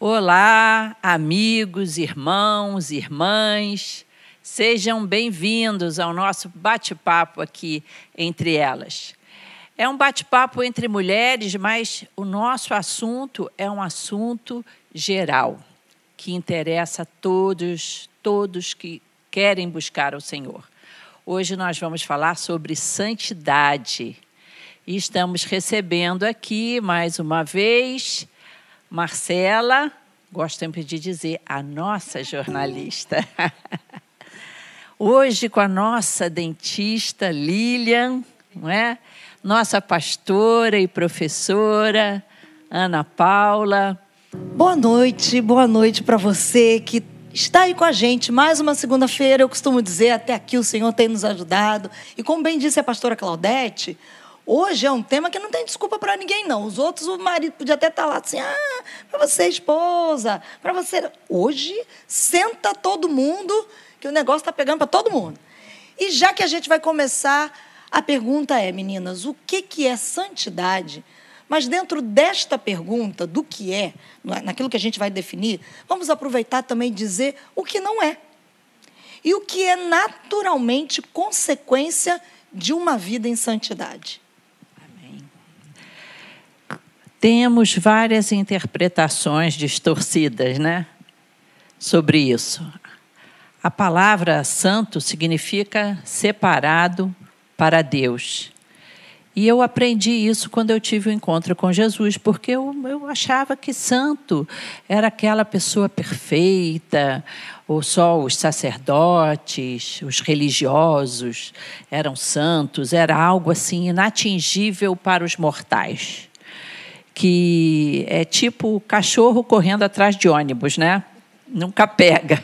Olá, amigos, irmãos, irmãs, sejam bem-vindos ao nosso bate-papo aqui entre elas. É um bate-papo entre mulheres, mas o nosso assunto é um assunto geral, que interessa a todos, todos que querem buscar o Senhor. Hoje nós vamos falar sobre santidade. E estamos recebendo aqui, mais uma vez, Marcela, gosto sempre de dizer, a nossa jornalista. Hoje com a nossa dentista Lilian, não é? Nossa pastora e professora Ana Paula. Boa noite, boa noite para você que está aí com a gente. Mais uma segunda-feira, eu costumo dizer, até aqui o Senhor tem nos ajudado. E como bem disse a pastora Claudete, Hoje é um tema que não tem desculpa para ninguém, não. Os outros, o marido podia até estar tá lá assim, ah, para você, esposa, para você. Hoje, senta todo mundo, que o negócio está pegando para todo mundo. E já que a gente vai começar, a pergunta é, meninas, o que, que é santidade? Mas dentro desta pergunta, do que é, naquilo que a gente vai definir, vamos aproveitar também dizer o que não é. E o que é naturalmente consequência de uma vida em santidade. Temos várias interpretações distorcidas, né? Sobre isso. A palavra santo significa separado para Deus. E eu aprendi isso quando eu tive o um encontro com Jesus, porque eu, eu achava que santo era aquela pessoa perfeita, ou só os sacerdotes, os religiosos eram santos, era algo assim inatingível para os mortais que é tipo cachorro correndo atrás de ônibus, né? Nunca pega.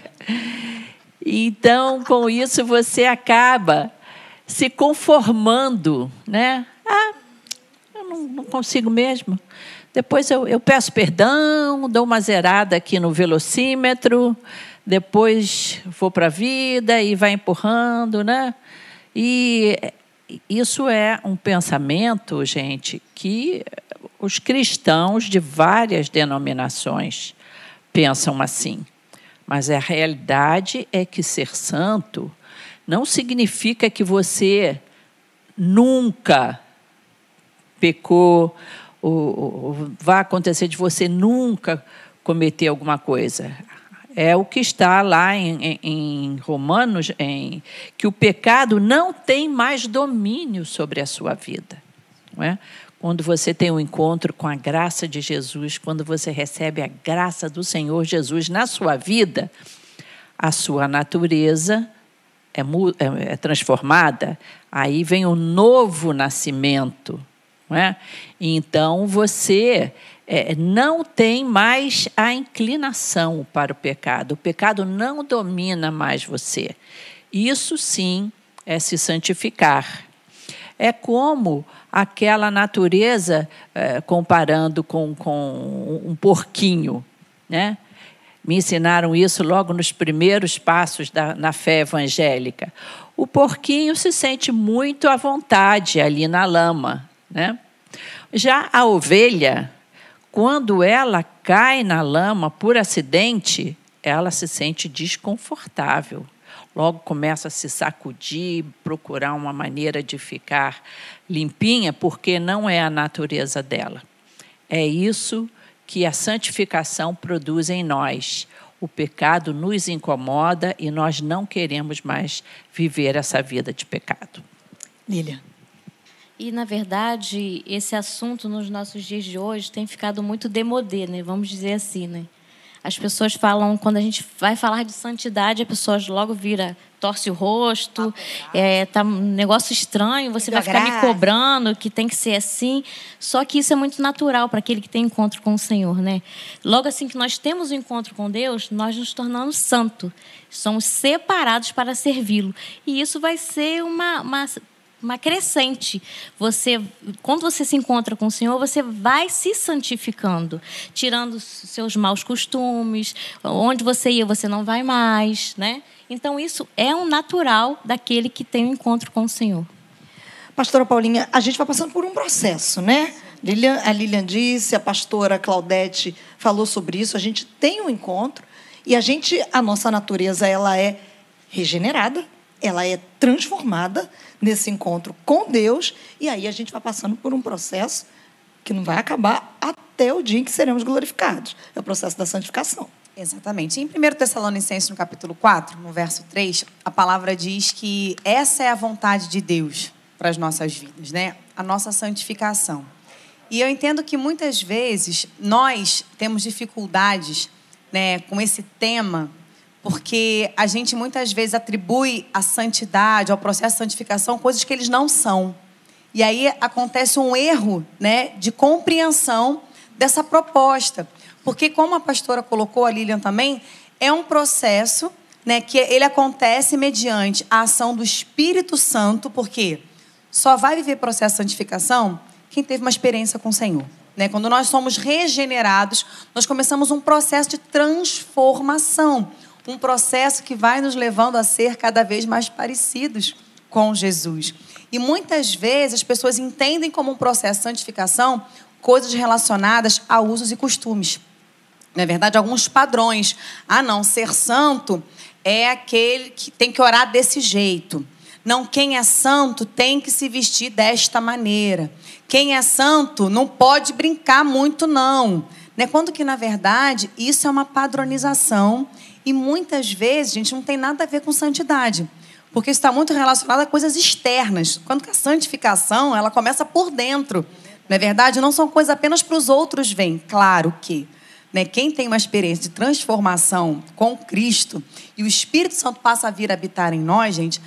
Então, com isso, você acaba se conformando, né? Ah, eu não, não consigo mesmo. Depois eu, eu, peço perdão, dou uma zerada aqui no velocímetro, depois vou para a vida e vai empurrando, né? E isso é um pensamento, gente, que os cristãos de várias denominações pensam assim. Mas a realidade é que ser santo não significa que você nunca pecou, ou, ou vai acontecer de você nunca cometer alguma coisa. É o que está lá em, em, em Romanos, em, que o pecado não tem mais domínio sobre a sua vida. Não é? Quando você tem um encontro com a graça de Jesus, quando você recebe a graça do Senhor Jesus na sua vida, a sua natureza é, é, é transformada, aí vem o novo nascimento. Não é? Então você é, não tem mais a inclinação para o pecado, o pecado não domina mais você. Isso sim é se santificar. É como aquela natureza, eh, comparando com, com um porquinho. Né? Me ensinaram isso logo nos primeiros passos da, na fé evangélica. O porquinho se sente muito à vontade ali na lama. Né? Já a ovelha, quando ela cai na lama por acidente, ela se sente desconfortável logo começa a se sacudir, procurar uma maneira de ficar limpinha, porque não é a natureza dela. É isso que a santificação produz em nós. O pecado nos incomoda e nós não queremos mais viver essa vida de pecado. Lília. E, na verdade, esse assunto nos nossos dias de hoje tem ficado muito demodê, né? vamos dizer assim. Né? As pessoas falam, quando a gente vai falar de santidade, a pessoa logo vira, torce o rosto, é, tá um negócio estranho, você vai ficar me cobrando que tem que ser assim. Só que isso é muito natural para aquele que tem encontro com o Senhor, né? Logo assim que nós temos o um encontro com Deus, nós nos tornamos santos. Somos separados para servi-lo. E isso vai ser uma, uma uma crescente. Você, quando você se encontra com o Senhor, você vai se santificando, tirando seus maus costumes. Onde você ia, você não vai mais, né? Então isso é um natural daquele que tem um encontro com o Senhor. Pastora Paulinha, a gente vai passando por um processo, né? Lilian, a Lilian disse, a pastora Claudete falou sobre isso. A gente tem um encontro e a gente, a nossa natureza, ela é regenerada, ela é transformada nesse encontro com Deus e aí a gente vai passando por um processo que não vai acabar até o dia em que seremos glorificados. É o processo da santificação. Exatamente. Em 1 Tessalonicenses, no capítulo 4, no verso 3, a palavra diz que essa é a vontade de Deus para as nossas vidas, né? A nossa santificação. E eu entendo que muitas vezes nós temos dificuldades né, com esse tema, porque a gente muitas vezes atribui a santidade, ao processo de santificação, coisas que eles não são. E aí acontece um erro né, de compreensão dessa proposta. Porque, como a pastora colocou, a Lilian também, é um processo né, que ele acontece mediante a ação do Espírito Santo, porque só vai viver processo de santificação quem teve uma experiência com o Senhor. Né? Quando nós somos regenerados, nós começamos um processo de transformação, um processo que vai nos levando a ser cada vez mais parecidos com Jesus. E muitas vezes as pessoas entendem como um processo de santificação coisas relacionadas a usos e costumes na é verdade, alguns padrões. Ah, não, ser santo é aquele que tem que orar desse jeito. Não, quem é santo tem que se vestir desta maneira. Quem é santo não pode brincar muito, não. Né? Quando que, na verdade, isso é uma padronização e muitas vezes, gente, não tem nada a ver com santidade. Porque isso está muito relacionado a coisas externas. Quando a santificação, ela começa por dentro. Não é verdade? Não são coisas apenas para os outros vêm. Claro que né, quem tem uma experiência de transformação com Cristo e o Espírito Santo passa a vir habitar em nós, gente,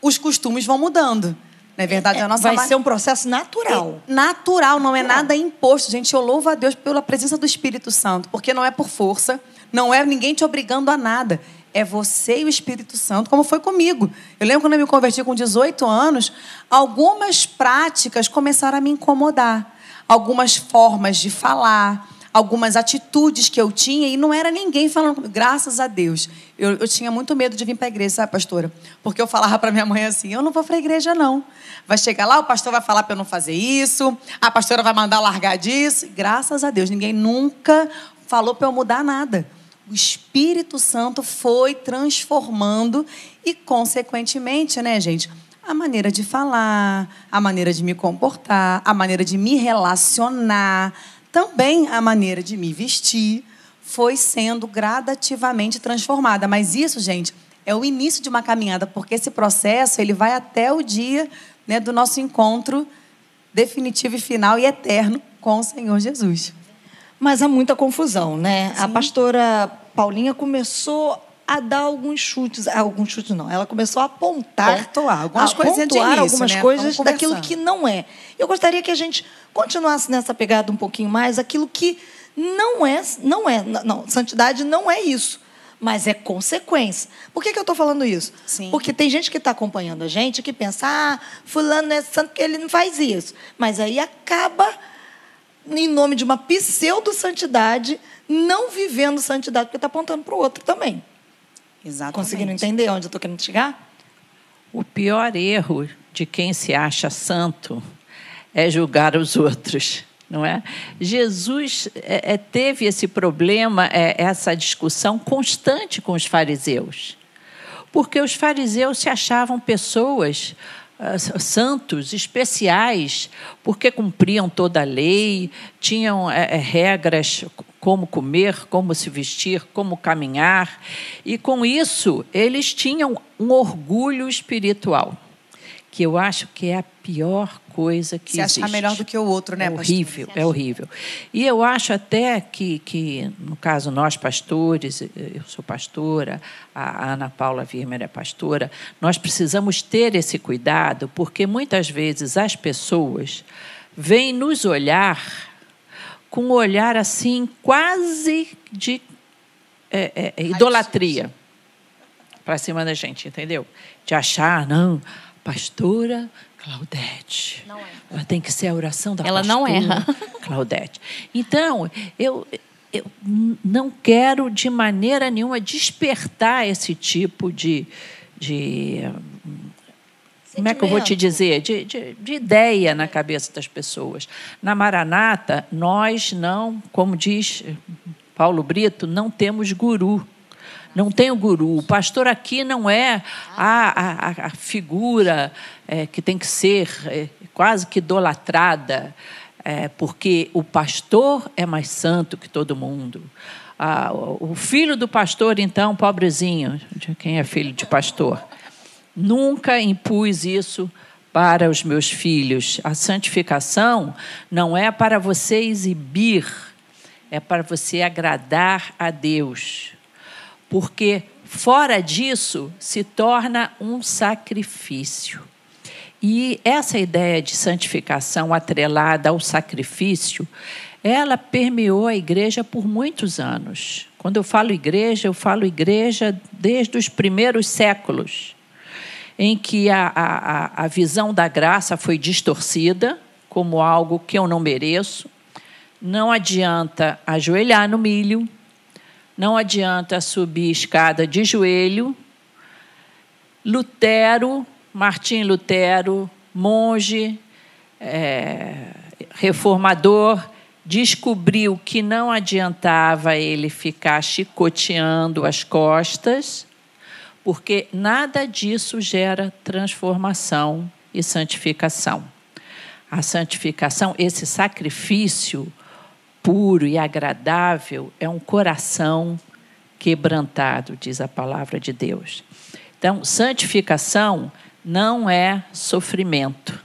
os costumes vão mudando. Não é verdade? É, a nossa vai ser um processo natural. É natural, não é nada imposto. Gente, eu louvo a Deus pela presença do Espírito Santo, porque não é por força, não é ninguém te obrigando a nada. É você e o Espírito Santo, como foi comigo. Eu lembro quando eu me converti com 18 anos, algumas práticas começaram a me incomodar. Algumas formas de falar, algumas atitudes que eu tinha e não era ninguém falando, graças a Deus. Eu, eu tinha muito medo de vir para a igreja, sabe, pastora? Porque eu falava para minha mãe assim: eu não vou para a igreja, não. Vai chegar lá, o pastor vai falar para eu não fazer isso, a pastora vai mandar largar disso. Graças a Deus, ninguém nunca falou para eu mudar nada. O Espírito Santo foi transformando e, consequentemente, né, gente? A maneira de falar, a maneira de me comportar, a maneira de me relacionar também a maneira de me vestir foi sendo gradativamente transformada. Mas isso, gente, é o início de uma caminhada, porque esse processo ele vai até o dia né, do nosso encontro definitivo e final e eterno com o Senhor Jesus. Mas há muita confusão, né? Sim. A pastora Paulinha começou a dar alguns chutes, alguns chutes não, ela começou a apontar, pontuar algumas coisas pontuar algumas né? coisas daquilo que não é. Eu gostaria que a gente continuasse nessa pegada um pouquinho mais, aquilo que não é, não é, não, santidade não é isso, mas é consequência. Por que, que eu estou falando isso? Sim. Porque tem gente que está acompanhando a gente que pensa, ah, fulano é santo porque ele não faz isso, mas aí acaba em nome de uma pseudo-santidade, não vivendo santidade, porque está apontando para o outro também. Exatamente. Conseguindo entender onde eu estou querendo chegar? O pior erro de quem se acha santo é julgar os outros, não é? Jesus é, é, teve esse problema, é, essa discussão constante com os fariseus, porque os fariseus se achavam pessoas santos, especiais, porque cumpriam toda a lei, tinham é, regras como comer, como se vestir, como caminhar. E com isso, eles tinham um orgulho espiritual, que eu acho que é a pior coisa que se existe. Se achar melhor do que o outro, né, é horrível, é horrível. E eu acho até que, que, no caso, nós pastores, eu sou pastora, a Ana Paula Virmer é pastora, nós precisamos ter esse cuidado, porque muitas vezes as pessoas vêm nos olhar com um olhar assim, quase de é, é, idolatria para cima da gente, entendeu? De achar, não, pastora Claudete. Não é. Ela tem que ser a oração da Ela pastora não erra. Claudete. Então, eu, eu não quero de maneira nenhuma despertar esse tipo de, de como é que eu vou te dizer? De, de, de, ideia na cabeça das pessoas. Na Maranata, nós não, como diz Paulo Brito, não temos guru. Não tem o guru. O pastor aqui não é a, a, a figura é, que tem que ser é, quase que idolatrada, é, porque o pastor é mais santo que todo mundo. Ah, o filho do pastor, então, pobrezinho, de quem é filho de pastor, nunca impus isso para os meus filhos. A santificação não é para você exibir, é para você agradar a Deus porque fora disso se torna um sacrifício. E essa ideia de santificação atrelada ao sacrifício, ela permeou a igreja por muitos anos. Quando eu falo igreja, eu falo igreja desde os primeiros séculos, em que a, a, a visão da graça foi distorcida como algo que eu não mereço. Não adianta ajoelhar no milho, não adianta subir escada de joelho. Lutero, Martim Lutero, monge, é, reformador, descobriu que não adiantava ele ficar chicoteando as costas, porque nada disso gera transformação e santificação. A santificação, esse sacrifício, puro e agradável é um coração quebrantado, diz a palavra de Deus. Então, santificação não é sofrimento.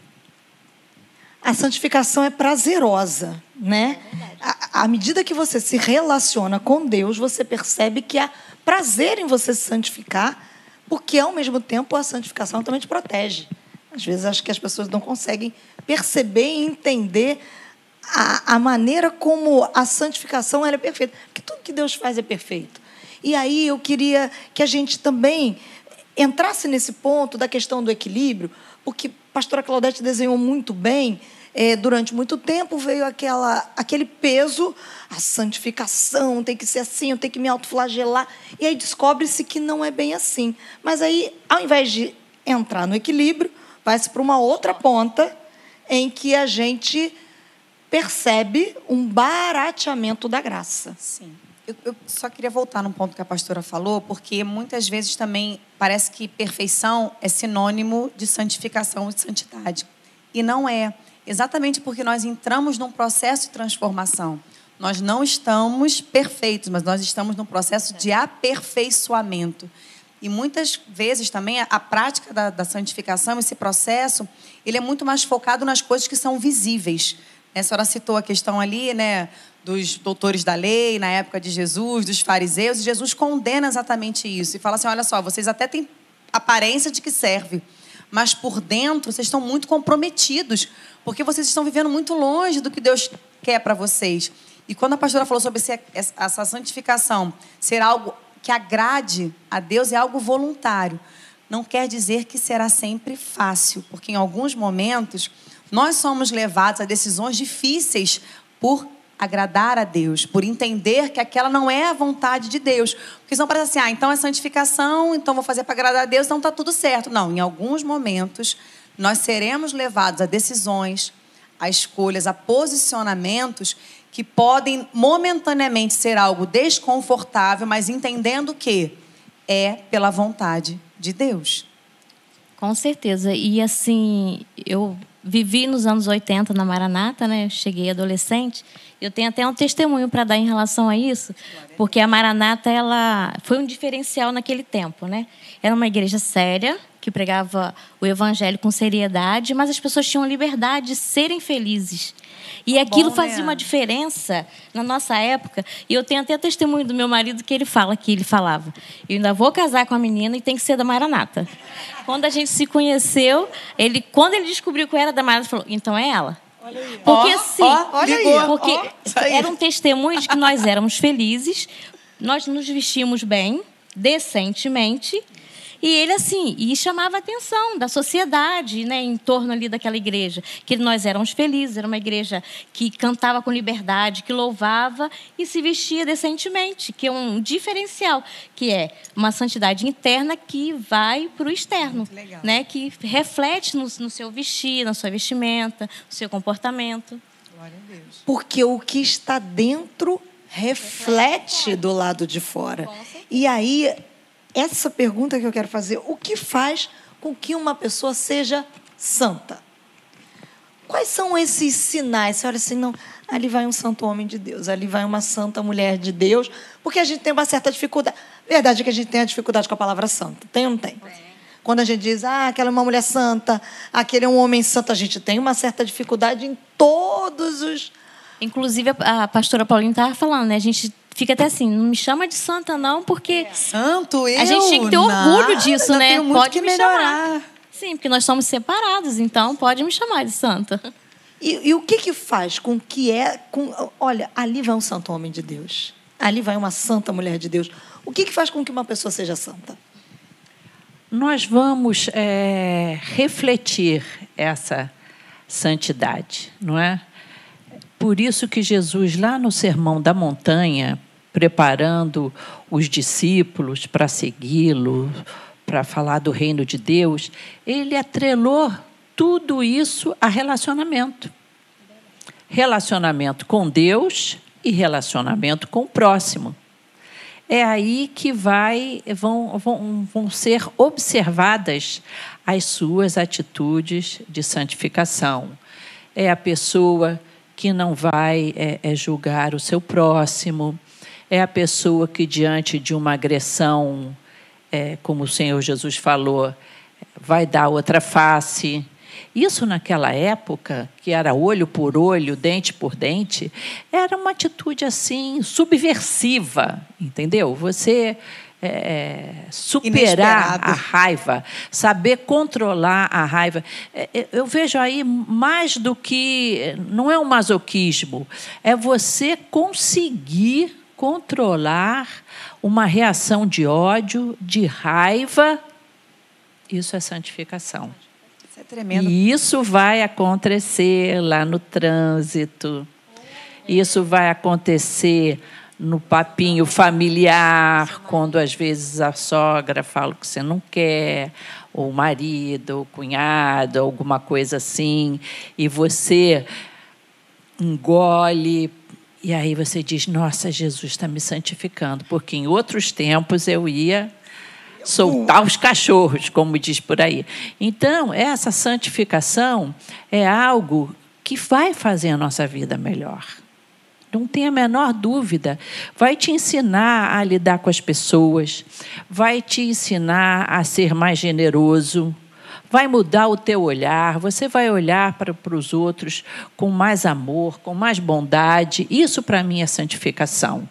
A santificação é prazerosa, né? À medida que você se relaciona com Deus, você percebe que há prazer em você se santificar, porque ao mesmo tempo a santificação também te protege. Às vezes acho que as pessoas não conseguem perceber e entender a, a maneira como a santificação é perfeita. Porque tudo que Deus faz é perfeito. E aí eu queria que a gente também entrasse nesse ponto da questão do equilíbrio, porque a pastora Claudete desenhou muito bem. É, durante muito tempo veio aquela, aquele peso, a santificação tem que ser assim, eu tenho que me autoflagelar. E aí descobre-se que não é bem assim. Mas aí, ao invés de entrar no equilíbrio, vai-se para uma outra ponta em que a gente percebe um barateamento da graça. Sim. Eu, eu, só queria voltar num ponto que a pastora falou, porque muitas vezes também parece que perfeição é sinônimo de santificação e de santidade. E não é. Exatamente porque nós entramos num processo de transformação. Nós não estamos perfeitos, mas nós estamos num processo de aperfeiçoamento. E muitas vezes também a prática da, da santificação, esse processo, ele é muito mais focado nas coisas que são visíveis. A senhora citou a questão ali, né, dos doutores da lei, na época de Jesus, dos fariseus, e Jesus condena exatamente isso. E fala assim: olha só, vocês até têm aparência de que serve, mas por dentro vocês estão muito comprometidos, porque vocês estão vivendo muito longe do que Deus quer para vocês. E quando a pastora falou sobre essa santificação ser algo que agrade a Deus, é algo voluntário. Não quer dizer que será sempre fácil, porque em alguns momentos nós somos levados a decisões difíceis por agradar a Deus, por entender que aquela não é a vontade de Deus. Porque senão parece assim, ah, então é santificação, então vou fazer para agradar a Deus, então está tudo certo. Não, em alguns momentos nós seremos levados a decisões, a escolhas, a posicionamentos que podem momentaneamente ser algo desconfortável, mas entendendo que é pela vontade de Deus. Com certeza. E assim, eu vivi nos anos 80 na Maranata, né? Cheguei adolescente. Eu tenho até um testemunho para dar em relação a isso, porque a Maranata ela foi um diferencial naquele tempo, né? Era uma igreja séria que pregava o evangelho com seriedade, mas as pessoas tinham liberdade de serem felizes. E tá aquilo fazia né? uma diferença na nossa época. E eu tenho até testemunho do meu marido que ele fala que ele falava: "Eu ainda vou casar com a menina e tem que ser da Maranata". Quando a gente se conheceu, ele quando ele descobriu que eu era da Maranata, falou: "Então é ela". Porque oh, sim, oh, ligou, porque oh, era um testemunho de que nós éramos felizes, nós nos vestíamos bem, decentemente, E ele, assim, e chamava a atenção da sociedade, né, em torno ali daquela igreja. Que nós éramos felizes, era uma igreja que cantava com liberdade, que louvava e se vestia decentemente, que é um diferencial, que é uma santidade interna que vai para o externo, né, que reflete no, no seu vestir, na sua vestimenta, no seu comportamento. Porque o que está dentro reflete do lado de fora. E aí, essa pergunta que eu quero fazer: o que faz com que uma pessoa seja santa? Quais são esses sinais? Você olha assim, não, ali vai um santo homem de Deus, ali vai uma santa mulher de Deus, porque a gente tem uma certa dificuldade. Verdade é que a gente tem a dificuldade com a palavra santa. Tem ou não tem? Quando a gente diz, ah, aquela é uma mulher santa, aquele é um homem santo, a gente tem uma certa dificuldade em todos os. Inclusive, a pastora Paulinha estava falando, né? A gente fica até assim, não me chama de santa, não, porque. Santo, eu. A gente tinha que ter orgulho nada, disso, né? tenho muito Pode que me melhorar. chamar. Sim, porque nós somos separados, então pode me chamar de santa. E, e o que que faz com que é. Com, olha, ali vai um santo homem de Deus. Ali vai uma santa mulher de Deus. O que que faz com que uma pessoa seja santa? Nós vamos é, refletir essa santidade, não é? Por isso que Jesus, lá no Sermão da Montanha, preparando os discípulos para segui-lo, para falar do reino de Deus, ele atrelou tudo isso a relacionamento. Relacionamento com Deus e relacionamento com o próximo. É aí que vai, vão, vão, vão ser observadas as suas atitudes de santificação. É a pessoa que não vai é, é julgar o seu próximo, é a pessoa que, diante de uma agressão, é, como o Senhor Jesus falou, vai dar outra face. Isso, naquela época, que era olho por olho, dente por dente, era uma atitude assim subversiva, entendeu? Você é, superar Inesperado. a raiva, saber controlar a raiva. É, é, Eu vejo aí mais do que. Não é um masoquismo, é você conseguir controlar uma reação de ódio, de raiva. Isso é santificação. Isso é tremendo. E isso vai acontecer lá no trânsito. Isso vai acontecer no papinho familiar, quando às vezes a sogra fala que você não quer, ou o marido, ou o cunhado, alguma coisa assim, e você engole. E aí você diz: Nossa, Jesus está me santificando, porque em outros tempos eu ia soltar os cachorros, como diz por aí. Então, essa santificação é algo que vai fazer a nossa vida melhor. Não tenha a menor dúvida. Vai te ensinar a lidar com as pessoas, vai te ensinar a ser mais generoso, vai mudar o teu olhar, você vai olhar para, para os outros com mais amor, com mais bondade. Isso, para mim, é santificação.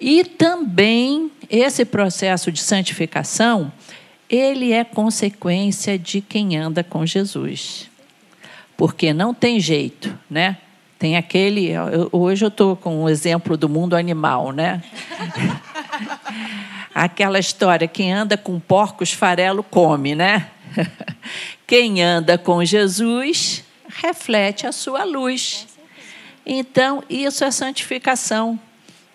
E também esse processo de santificação, ele é consequência de quem anda com Jesus. Porque não tem jeito, né? Tem aquele. eu- hoje eu estou com o exemplo do mundo animal, né? Aquela história: quem anda com porcos, farelo come, né? Quem anda com Jesus reflete a sua luz. Então, isso é santificação.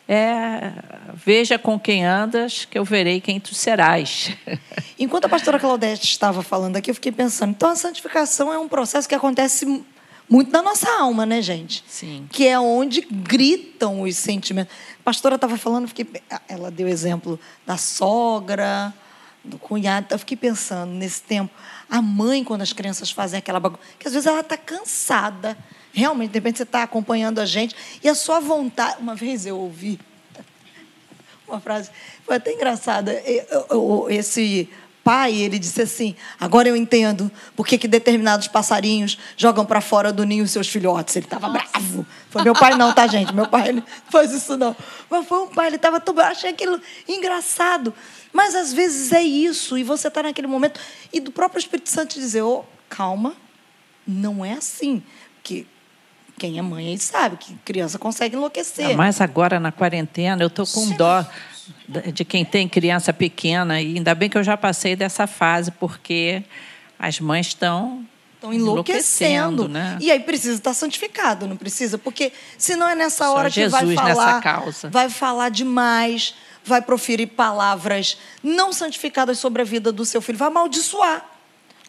É, veja com quem andas, que eu verei quem tu serás. Enquanto a pastora Claudete estava falando aqui, eu fiquei pensando, então a santificação é um processo que acontece muito na nossa alma, né, gente? Sim. Que é onde gritam os sentimentos. A pastora estava falando, fiquei, ela deu exemplo da sogra, do cunhado. Eu fiquei pensando nesse tempo, a mãe, quando as crianças fazem aquela bagunça, que às vezes ela está cansada. Realmente, de repente você está acompanhando a gente e a sua vontade. Uma vez eu ouvi uma frase, foi até engraçada. Eu- eu- Esse pai, ele disse assim: agora eu entendo por que, determinados passarinhos jogam para fora do ninho os seus filhotes. Ele estava bravo. Foi meu pai, não, tá, gente? Meu pai ele não faz isso, não. Mas foi um pai, ele estava tão. Eu achei aquilo engraçado. Mas às vezes é isso, e você está naquele momento, e do próprio Espírito Santo te dizer: ô, calma, não é assim. Porque quem é mãe aí sabe que criança consegue enlouquecer. Mas agora na quarentena eu estou com dó. De quem tem criança pequena. E ainda bem que eu já passei dessa fase, porque as mães estão Estão enlouquecendo. Né? E aí precisa estar santificado, não precisa? Porque senão é nessa Só hora Jesus que vai falar. Vai falar demais, vai proferir palavras não santificadas sobre a vida do seu filho, vai amaldiçoar.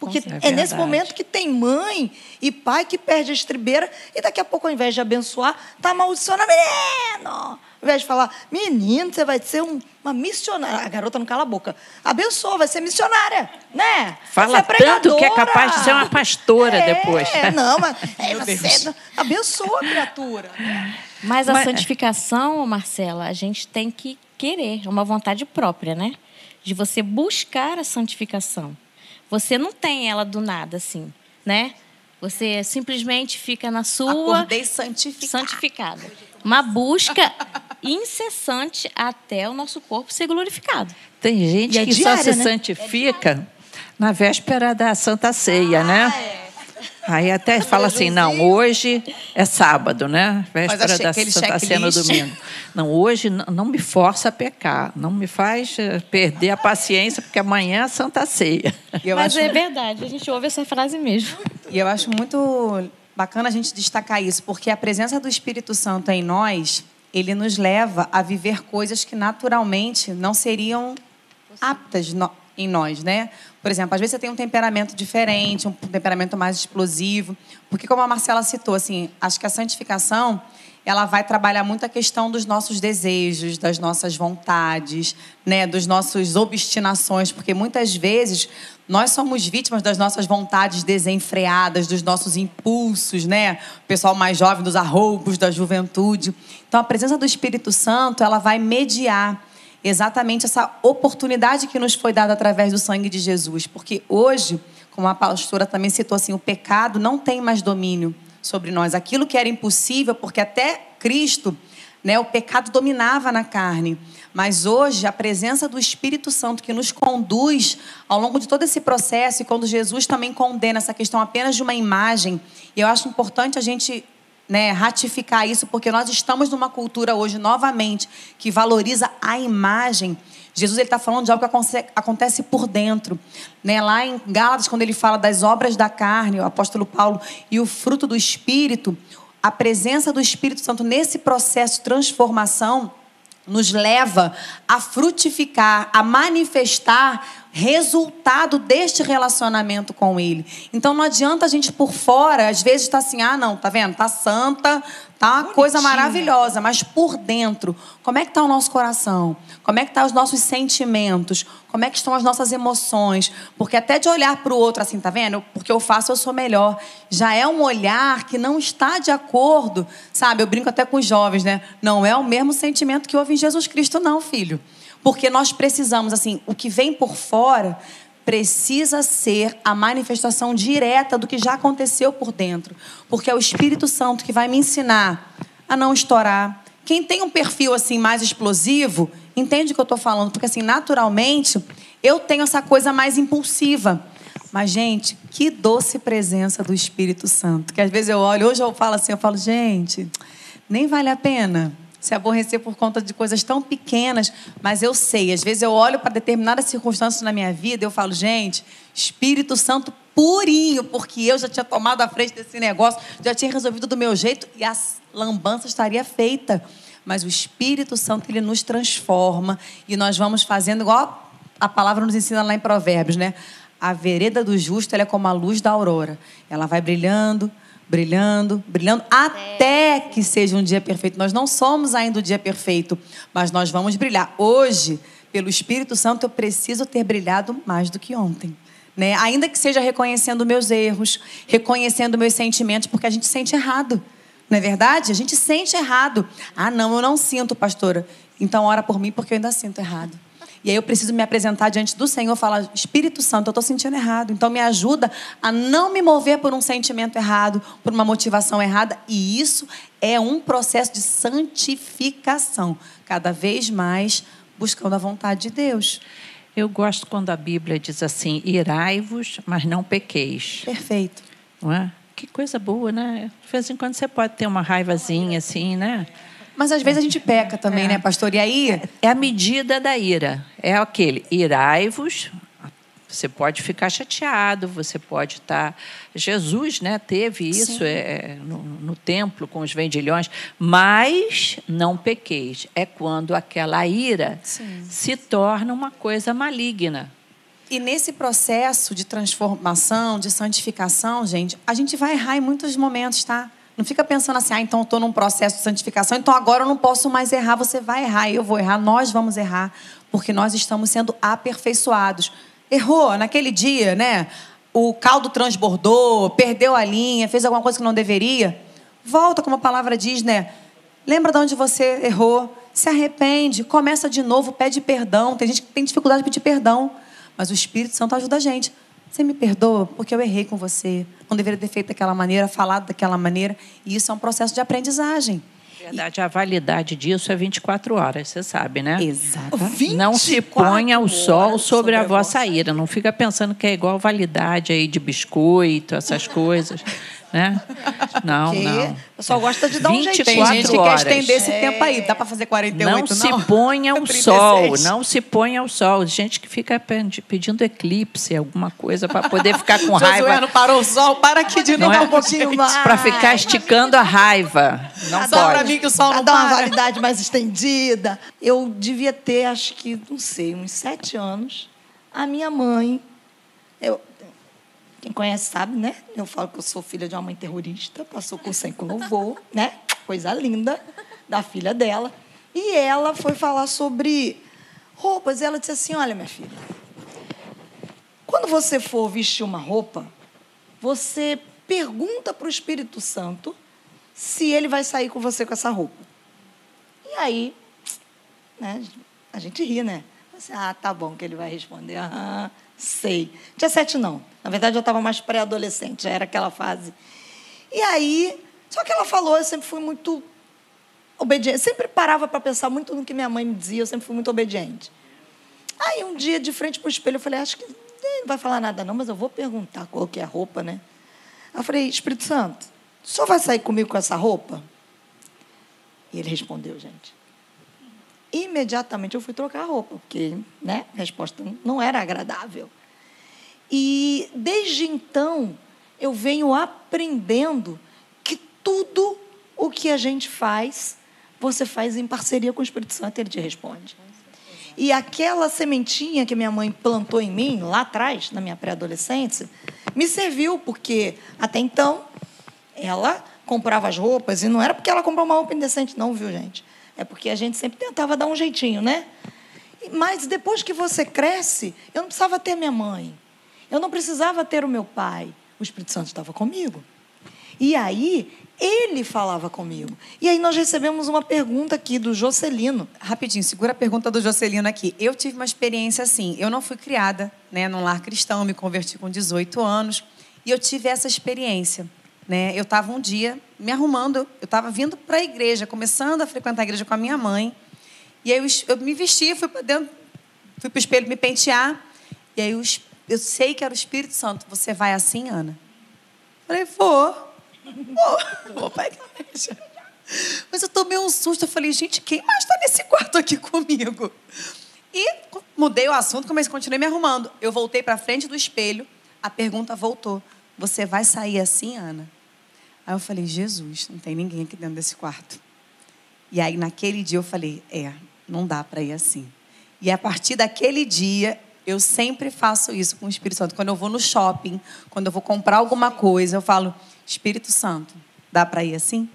Porque é, é nesse momento que tem mãe e pai que perde a estribeira e daqui a pouco, ao invés de abençoar, está amaldiçoando menino. Ao invés de falar, menino, você vai ser um, uma missionária. A garota não cala a boca. Abençoa, vai ser missionária, né? Fala tanto que é capaz de ser uma pastora é, depois. Não, mas é, você abençoa a criatura. Mas a mas, santificação, Marcela, a gente tem que querer, é uma vontade própria, né? De você buscar a santificação. Você não tem ela do nada, assim, né? Você simplesmente fica na sua. Acordei santificada. santificada. Uma busca incessante até o nosso corpo ser glorificado. Tem gente é que diária, só se né? santifica é na véspera da Santa Ceia, né? ah, né? É. Aí até fala assim, não, hoje é sábado, né? Véspera da Santa Cena domingo. Não, hoje não me força a pecar, não me faz eh, perder a paciência, porque amanhã é Santa Ceia. Mas acho... é verdade, a gente ouve essa frase mesmo. E eu acho muito bacana a gente destacar isso, porque a presença do Espírito Santo em nós, ele nos leva a viver coisas que naturalmente não seriam aptas em nós, né? Por exemplo, às vezes você tem um temperamento diferente, um temperamento mais explosivo, porque como a Marcela citou, assim, acho que a santificação ela vai trabalhar muito a questão dos nossos desejos, das nossas vontades, né, dos nossos obstinações, porque muitas vezes nós somos vítimas das nossas vontades desenfreadas, dos nossos impulsos, né? O pessoal mais jovem dos arroubos da juventude. Então a presença do Espírito Santo, ela vai mediar exatamente essa oportunidade que nos foi dada através do sangue de Jesus. Porque hoje, como a pastora também citou assim, o pecado não tem mais domínio sobre nós. Aquilo que era impossível, porque até Cristo, né, o pecado dominava na carne. Mas hoje, a presença do Espírito Santo que nos conduz ao longo de todo esse processo, e quando Jesus também condena essa questão apenas de uma imagem, e eu acho importante a gente né, ratificar isso, porque nós estamos numa cultura hoje, novamente, que valoriza a imagem. Jesus está falando de algo que acontece por dentro. Né? Lá em Gálatas, quando ele fala das obras da carne, o apóstolo Paulo, e o fruto do Espírito, a presença do Espírito Santo nesse processo de transformação nos leva a frutificar, a manifestar resultado deste relacionamento com Ele. Então não adianta a gente por fora, às vezes está assim, ah, não, tá vendo? Tá santa, tá uma coisa maravilhosa, mas por dentro, como é que está o nosso coração? Como é que estão tá os nossos sentimentos? Como é que estão as nossas emoções? Porque até de olhar para o outro assim, tá vendo? Porque eu faço, eu sou melhor. Já é um olhar que não está de acordo, sabe? Eu brinco até com os jovens, né? Não é o mesmo sentimento que houve em Jesus Cristo, não, filho. Porque nós precisamos, assim, o que vem por fora precisa ser a manifestação direta do que já aconteceu por dentro. Porque é o Espírito Santo que vai me ensinar a não estourar. Quem tem um perfil assim mais explosivo, entende o que eu estou falando, porque assim, naturalmente, eu tenho essa coisa mais impulsiva. Mas, gente, que doce presença do Espírito Santo. Que às vezes eu olho, hoje eu falo assim, eu falo, gente, nem vale a pena se aborrecer por conta de coisas tão pequenas, mas eu sei, às vezes eu olho para determinadas circunstâncias na minha vida e eu falo, gente, Espírito Santo purinho, porque eu já tinha tomado a frente desse negócio, já tinha resolvido do meu jeito e a lambança estaria feita. Mas o Espírito Santo, ele nos transforma e nós vamos fazendo igual a palavra nos ensina lá em Provérbios, né? A vereda do justo, é como a luz da aurora. Ela vai brilhando, brilhando, brilhando, até que seja um dia perfeito. Nós não somos ainda o dia perfeito, mas nós vamos brilhar. Hoje, pelo Espírito Santo, eu preciso ter brilhado mais do que ontem. Né? Ainda que seja reconhecendo meus erros, reconhecendo meus sentimentos, porque a gente sente errado. Não é verdade? A gente sente errado. Ah, não, eu não sinto, pastora. Então, ora por mim, porque eu ainda sinto errado. E aí eu preciso me apresentar diante do Senhor e falar: Espírito Santo, eu estou sentindo errado. Então me ajuda a não me mover por um sentimento errado, por uma motivação errada. E isso é um processo de santificação, cada vez mais buscando a vontade de Deus. Eu gosto quando a Bíblia diz assim: irai-vos, mas não pequeis. Perfeito. Não é? Que coisa boa, né? De vez em quando você pode ter uma raivazinha assim, né? Mas às vezes a gente peca também, É. né, pastor? E aí, É a medida da ira. É aquele irai-vos. Você pode ficar chateado, você pode estar. Jesus, né, teve isso Sim. é, no, no templo com os vendilhões, mas não pequeis. É quando aquela ira Sim. se torna uma coisa maligna. E nesse processo de transformação, de santificação, gente, a gente vai errar em muitos momentos, tá? Não fica pensando assim, ah, então eu estou num processo de santificação, então agora eu não posso mais errar. Você vai errar, eu vou errar, nós vamos errar, porque nós estamos sendo aperfeiçoados. Errou naquele dia, né? O caldo transbordou, perdeu a linha, fez alguma coisa que não deveria. Volta, como a palavra diz, né? Lembra de onde você errou, se arrepende, começa de novo, pede perdão. Tem gente que tem dificuldade de pedir perdão, mas o Espírito Santo ajuda a gente. Você me perdoa porque eu errei com você. Não deveria ter feito daquela maneira, falado daquela maneira. E isso é um processo de aprendizagem. Na verdade, a validade disso é 24 horas, você sabe, né? Exatamente. Não se 24 ponha o sol sobre a sobre a vossa vossa ira. Não fica pensando que é igual validade aí de biscoito, essas coisas, né? Não, Porque não. o pessoal gosta de dar um 24 Tem jeitinho. gente que quer estender esse tempo aí. Dá para fazer 48, Não não? se ponha o 36. sol, não se ponha o sol. Gente que fica pe- pedindo eclipse, alguma coisa para poder ficar com Josué raiva. não parou o sol, para aqui de Não novo é? um pouquinho mais. Para ficar esticando a raiva. Não Só pra pode. mim que o sol Pra não dar uma para. validade mais estendida. Eu devia ter, acho que, não sei, uns sete anos. A minha mãe, eu, quem conhece sabe, né? Eu falo que eu sou filha de uma mãe terrorista, passou com 100 com louvor, né? Coisa linda da filha dela. E ela foi falar sobre roupas. E ela disse assim: Olha, minha filha, quando você for vestir uma roupa, você pergunta para o Espírito Santo se ele vai sair com você com essa roupa. E aí, né, a gente ri, né? Assim, ah, tá bom que ele vai responder. Aham, sei. Dia sete não. Na verdade, eu estava mais pré-adolescente, já era aquela fase. E aí, só que ela falou, eu sempre fui muito obediente. Sempre parava para pensar muito no que minha mãe me dizia, eu sempre fui muito obediente. Aí, um dia, de frente para o espelho, eu falei, acho que não vai falar nada não, mas eu vou perguntar qual que é a roupa, né? Aí eu falei, Espírito Santo, o senhor vai sair comigo com essa roupa? E ele respondeu, gente. Imediatamente eu fui trocar a roupa, porque né, a resposta não era agradável. E desde então eu venho aprendendo que tudo o que a gente faz, você faz em parceria com o Espírito Santo, ele te responde. E aquela sementinha que minha mãe plantou em mim, lá atrás, na minha pré-adolescência, me serviu, porque até então ela comprava as roupas, e não era porque ela comprou uma roupa indecente, não, viu, gente? É porque a gente sempre tentava dar um jeitinho, né? Mas depois que você cresce, eu não precisava ter minha mãe, eu não precisava ter o meu pai, o Espírito Santo estava comigo. E aí, ele falava comigo. E aí nós recebemos uma pergunta aqui do Jocelino. Rapidinho, segura a pergunta do Jocelino aqui. Eu tive uma experiência assim. Eu não fui criada né, num lar cristão, me converti com 18 anos. E eu tive essa experiência. Né? Eu estava um dia me arrumando, eu estava vindo para a igreja, começando a frequentar a igreja com a minha mãe. E aí eu, eu me vesti, fui para dentro, fui para o espelho me pentear. E aí eu, eu sei que era o Espírito Santo. Você vai assim, Ana? Falei, vou. Vou, vou para a igreja. Mas eu tomei um susto. Eu falei, gente, quem mais está nesse quarto aqui comigo? E mudei o assunto, comecei, continuei me arrumando. Eu voltei para frente do espelho, a pergunta voltou. Você vai sair assim, Ana? Aí eu falei, Jesus, não tem ninguém aqui dentro desse quarto. E aí, naquele dia, eu falei, é, não dá para ir assim. E a partir daquele dia, eu sempre faço isso com o Espírito Santo. Quando eu vou no shopping, quando eu vou comprar alguma coisa, eu falo, Espírito Santo, dá para ir assim?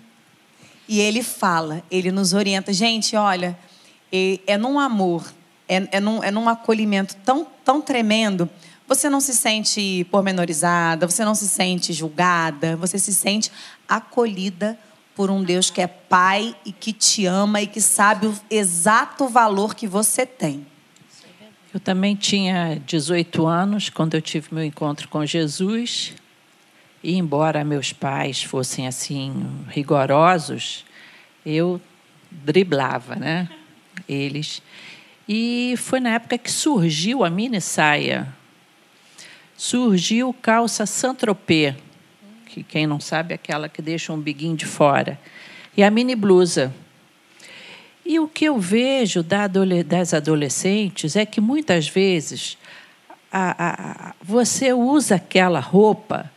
E ele fala, ele nos orienta. Gente, olha, é, é num amor, é, é, num, é num acolhimento tão, tão tremendo. Você não se sente pormenorizada, você não se sente julgada, você se sente acolhida por um Deus que é Pai e que te ama e que sabe o exato valor que você tem. Eu também tinha 18 anos quando eu tive meu encontro com Jesus. E embora meus pais fossem assim rigorosos, eu driblava, né? Eles. E foi na época que surgiu a mini saia. Surgiu calça Saint-Tropez, que quem não sabe é aquela que deixa um biguinho de fora. E a mini blusa. E o que eu vejo das adolescentes é que muitas vezes a, a, você usa aquela roupa,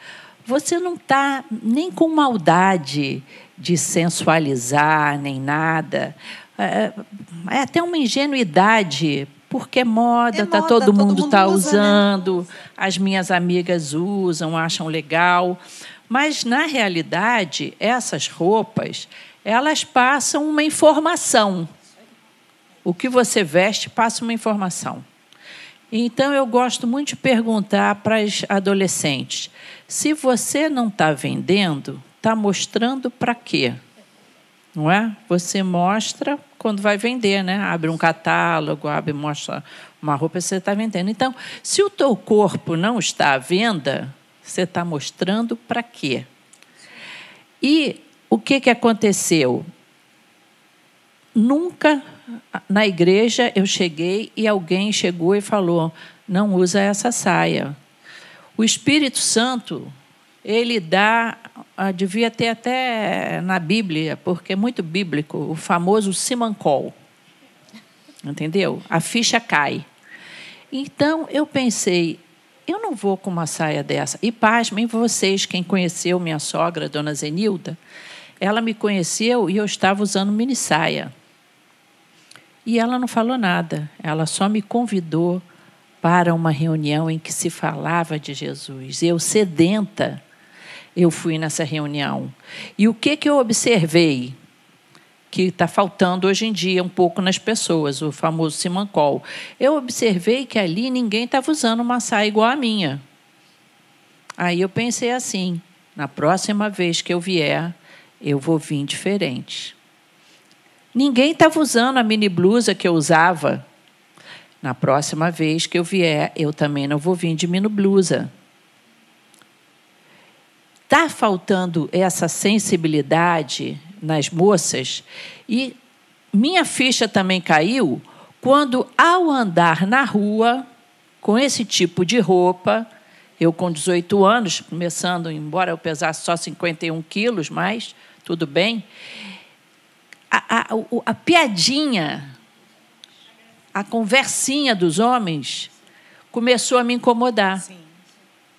você não está nem com maldade de sensualizar, nem nada. É, é até uma ingenuidade, porque é moda, é tá, moda todo, todo mundo está usando, né? as minhas amigas usam, acham legal. Mas, na realidade, essas roupas, elas passam uma informação. O que você veste passa uma informação. Então, eu gosto muito de perguntar para as adolescentes: se você não está vendendo, está mostrando para quê? Não é? Você mostra quando vai vender, né? Abre um catálogo, abre mostra uma roupa, você está vendendo. Então, se o teu corpo não está à venda, você está mostrando para quê? E o que, que aconteceu? Nunca na igreja eu cheguei e alguém chegou e falou: não usa essa saia. O Espírito Santo, ele dá, ah, devia ter até na Bíblia, porque é muito bíblico, o famoso simancol. Entendeu? A ficha cai. Então eu pensei, eu não vou com uma saia dessa. E pasmem vocês, quem conheceu minha sogra, dona Zenilda, ela me conheceu e eu estava usando mini saia. E ela não falou nada, ela só me convidou para uma reunião em que se falava de Jesus. Eu, sedenta, eu fui nessa reunião. E o que, que eu observei? que está faltando hoje em dia um pouco nas pessoas, o famoso simancol. Eu observei que ali ninguém estava usando uma saia igual a minha. Aí eu pensei assim: na próxima vez que eu vier, eu vou vir diferente. Ninguém estava usando a mini blusa que eu usava. Na próxima vez que eu vier, eu também não vou vir de mini blusa. Está faltando essa sensibilidade nas moças e minha ficha também caiu quando, ao andar na rua com esse tipo de roupa, eu com 18 anos, começando, embora eu pesasse só 51 quilos, mas tudo bem, a, a, a piadinha, a conversinha dos homens começou a me incomodar. Sim.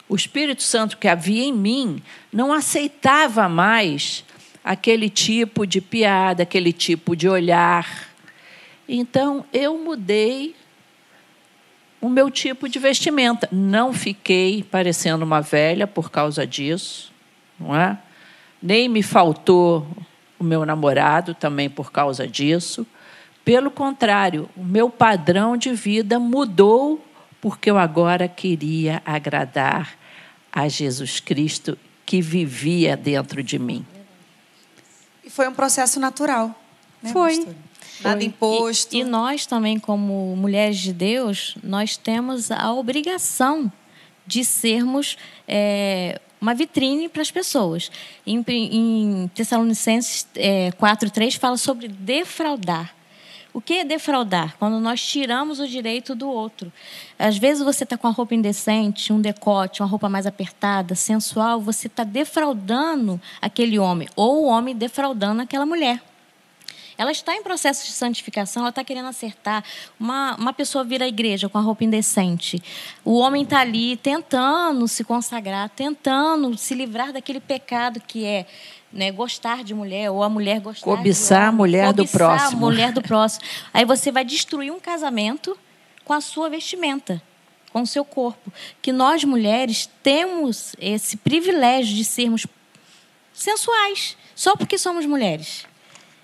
O Espírito Santo que havia em mim não aceitava mais aquele tipo de piada, aquele tipo de olhar. Então eu mudei o meu tipo de vestimenta. Não fiquei parecendo uma velha por causa disso, não é? Nem me faltou o meu namorado também por causa disso. Pelo contrário, o meu padrão de vida mudou porque eu agora queria agradar a Jesus Cristo que vivia dentro de mim. E foi um processo natural. Né, foi. Nada imposto. E, e, nós também, como mulheres de Deus, nós temos a obrigação de sermos é, uma vitrine para as pessoas. Em, em Tessalonicenses é, 4,3 fala sobre defraudar. O que é defraudar? Quando nós tiramos o direito do outro. Às vezes você está com uma roupa indecente, um decote, uma roupa mais apertada, sensual, você está defraudando aquele homem, ou o homem defraudando aquela mulher. Ela está em processo de santificação, ela está querendo acertar. Uma, uma pessoa vira à igreja com a roupa indecente. O homem está ali tentando se consagrar, tentando se livrar daquele pecado que é né, gostar de mulher ou a mulher gostar cobiçar de a mulher cobiçar do próximo. a mulher do próximo. Aí você vai destruir um casamento com a sua vestimenta, com o seu corpo. Que nós mulheres temos esse privilégio de sermos sensuais, só porque somos mulheres.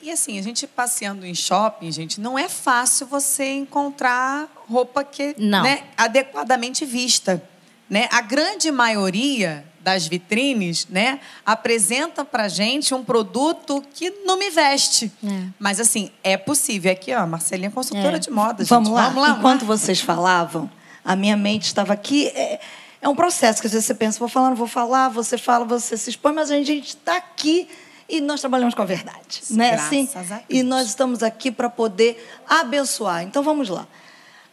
E assim, a gente passeando em shopping, gente, não é fácil você encontrar roupa que não. Né, adequadamente vista. Né? A grande maioria das vitrines, né, apresenta para gente um produto que não me veste. É. Mas assim, é possível. Aqui, ó, a Marcelinha é consultora é. de moda. Vamos lá. Vamos lá. Enquanto vocês falavam, a minha mente estava aqui. É, é, um processo que às vezes você pensa, vou falar, não vou falar, você fala, você se expõe, mas a gente está aqui e nós trabalhamos com a verdade, né? Assim, e nós estamos aqui para poder abençoar. Então vamos lá.